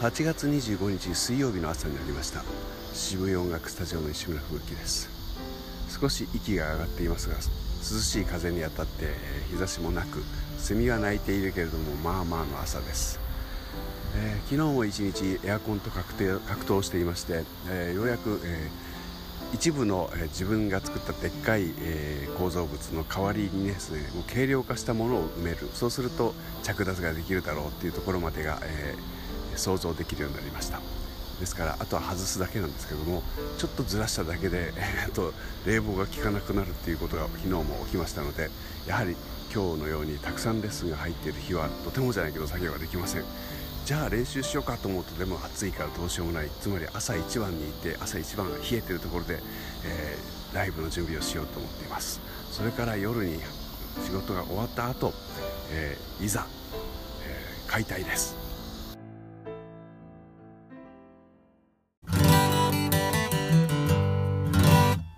8月25日水曜日の朝になりました。渋谷音楽スタジオの石村吹雪です。少し息が上がっていますが涼しい風に当たって日差しもなくセミは鳴いているけれどもまあまあの朝です、えー、昨日も一日エアコンと格闘していまして、えー、ようやく、えー、一部の、自分が作ったでっかい、構造物の代わりにですね軽量化したものを埋める。そうすると着脱ができるだろうっていうところまでが、え想像できるようになりました。ですからあとは外すだけなんですけどもちょっとずらしただけで、えー、と冷房が効かなくなるっていうことが昨日も起きましたのでやはり今日のようにたくさんレッスンが入っている日はとてもじゃないけど作業ができません。じゃあ練習しようかと思うとでも暑いからどうしようもない。つまり朝一番にいて朝一番冷えてるところで、えー、ライブの準備をしようと思っています。それから夜に仕事が終わった後、えー、いざ、えー、解体です。